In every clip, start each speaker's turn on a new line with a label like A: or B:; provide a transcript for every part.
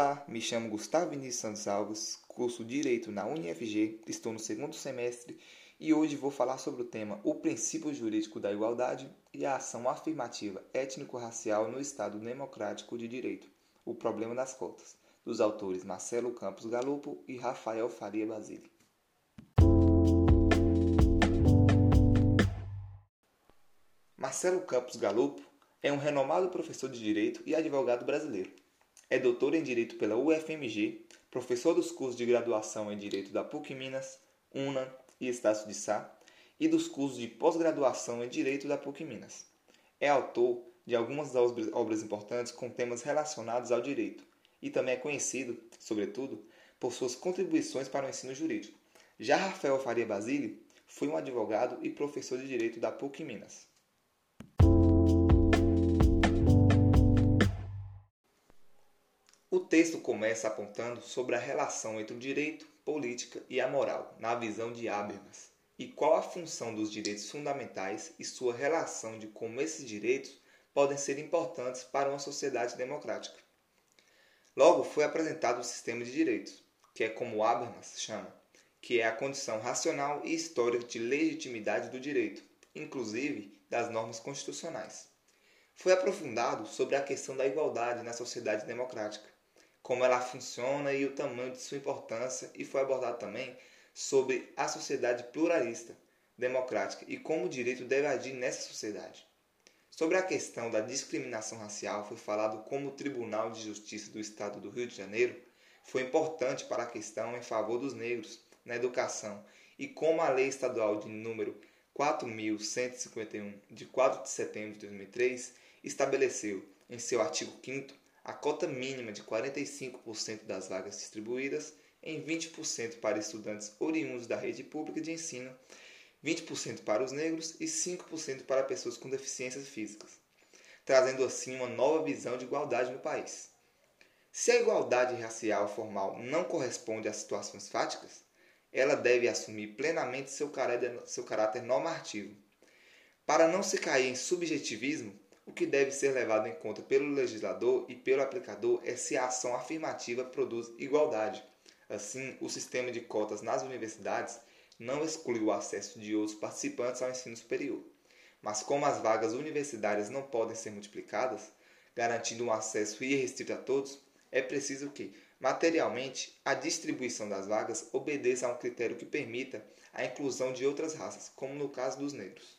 A: Olá, me chamo Gustavo Vinícius Santos Alves, curso Direito na UniFG, estou no segundo semestre e hoje vou falar sobre o tema O princípio jurídico da igualdade e a ação afirmativa étnico-racial no Estado Democrático de Direito, o problema das cotas, dos autores Marcelo Campos Galupo e Rafael Faria Basile. Marcelo Campos Galupo é um renomado professor de Direito e advogado brasileiro. É doutor em Direito pela UFMG, professor dos cursos de graduação em Direito da PUC Minas, UNA e Estácio de Sá, e dos cursos de pós-graduação em Direito da PUC Minas. É autor de algumas obras importantes com temas relacionados ao direito, e também é conhecido, sobretudo, por suas contribuições para o ensino jurídico. Já Rafael Faria Basile foi um advogado e professor de Direito da PUC Minas. O texto começa apontando sobre a relação entre o direito, política e a moral, na visão de Habermas, e qual a função dos direitos fundamentais e sua relação de como esses direitos podem ser importantes para uma sociedade democrática. Logo foi apresentado o sistema de direitos, que é como Habermas chama, que é a condição racional e histórica de legitimidade do direito, inclusive das normas constitucionais. Foi aprofundado sobre a questão da igualdade na sociedade democrática como ela funciona e o tamanho de sua importância, e foi abordado também sobre a sociedade pluralista, democrática e como o direito deve agir nessa sociedade. Sobre a questão da discriminação racial, foi falado como o Tribunal de Justiça do Estado do Rio de Janeiro foi importante para a questão em favor dos negros na educação e como a Lei Estadual de número 4151 de 4 de setembro de 2003 estabeleceu em seu artigo 5 a cota mínima de 45% das vagas distribuídas em 20% para estudantes oriundos da rede pública de ensino, 20% para os negros e 5% para pessoas com deficiências físicas, trazendo assim uma nova visão de igualdade no país. Se a igualdade racial formal não corresponde às situações fáticas, ela deve assumir plenamente seu caráter, seu caráter normativo. Para não se cair em subjetivismo, o que deve ser levado em conta pelo legislador e pelo aplicador é se a ação afirmativa produz igualdade. Assim, o sistema de cotas nas universidades não exclui o acesso de outros participantes ao ensino superior. Mas como as vagas universitárias não podem ser multiplicadas, garantindo um acesso irrestrito a todos, é preciso que, materialmente, a distribuição das vagas obedeça a um critério que permita a inclusão de outras raças, como no caso dos negros.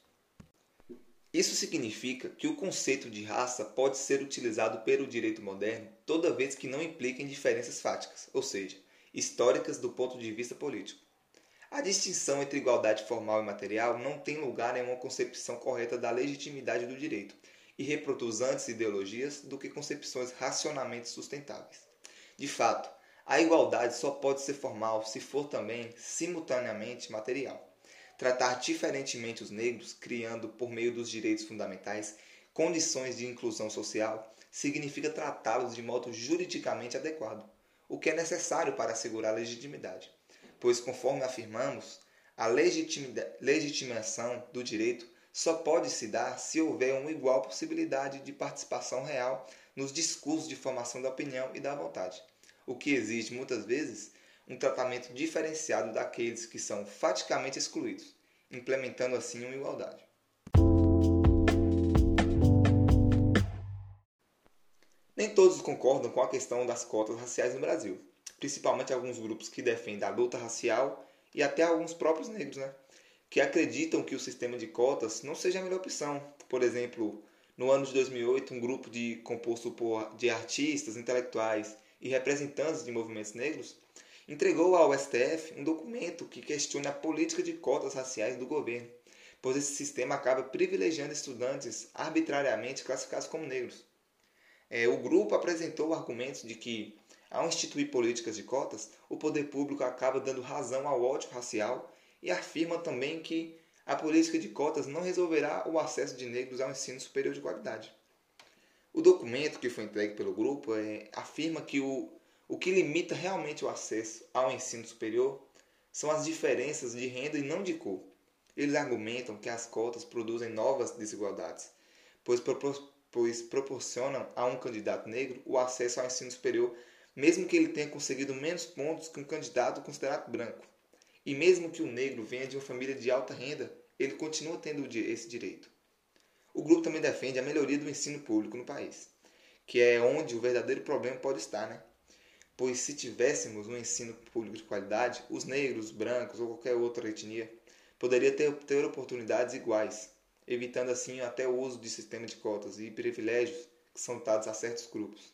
A: Isso significa que o conceito de raça pode ser utilizado pelo direito moderno toda vez que não impliquem diferenças fáticas, ou seja, históricas do ponto de vista político. A distinção entre igualdade formal e material não tem lugar em uma concepção correta da legitimidade do direito e reproduz antes ideologias do que concepções racionalmente sustentáveis. De fato, a igualdade só pode ser formal se for também, simultaneamente, material tratar diferentemente os negros, criando, por meio dos direitos fundamentais, condições de inclusão social, significa tratá-los de modo juridicamente adequado, o que é necessário para assegurar a legitimidade. Pois, conforme afirmamos, a legitimação do direito só pode se dar se houver uma igual possibilidade de participação real nos discursos de formação da opinião e da vontade, o que exige muitas vezes um tratamento diferenciado daqueles que são faticamente excluídos, implementando assim uma igualdade. Nem todos concordam com a questão das cotas raciais no Brasil, principalmente alguns grupos que defendem a luta racial e até alguns próprios negros, né? que acreditam que o sistema de cotas não seja a melhor opção. Por exemplo, no ano de 2008, um grupo de, composto por, de artistas, intelectuais e representantes de movimentos negros entregou ao STF um documento que questiona a política de cotas raciais do governo, pois esse sistema acaba privilegiando estudantes arbitrariamente classificados como negros. É, o grupo apresentou argumentos de que, ao instituir políticas de cotas, o poder público acaba dando razão ao ódio racial e afirma também que a política de cotas não resolverá o acesso de negros ao ensino superior de qualidade. O documento que foi entregue pelo grupo é, afirma que o o que limita realmente o acesso ao ensino superior são as diferenças de renda e não de cor. Eles argumentam que as cotas produzem novas desigualdades, pois, propor pois proporcionam a um candidato negro o acesso ao ensino superior mesmo que ele tenha conseguido menos pontos que um candidato considerado branco. E mesmo que o negro venha de uma família de alta renda, ele continua tendo esse direito. O grupo também defende a melhoria do ensino público no país, que é onde o verdadeiro problema pode estar, né? Pois se tivéssemos um ensino público de qualidade, os negros, brancos ou qualquer outra etnia poderia ter, ter oportunidades iguais, evitando assim até o uso de sistema de cotas e privilégios que são dados a certos grupos.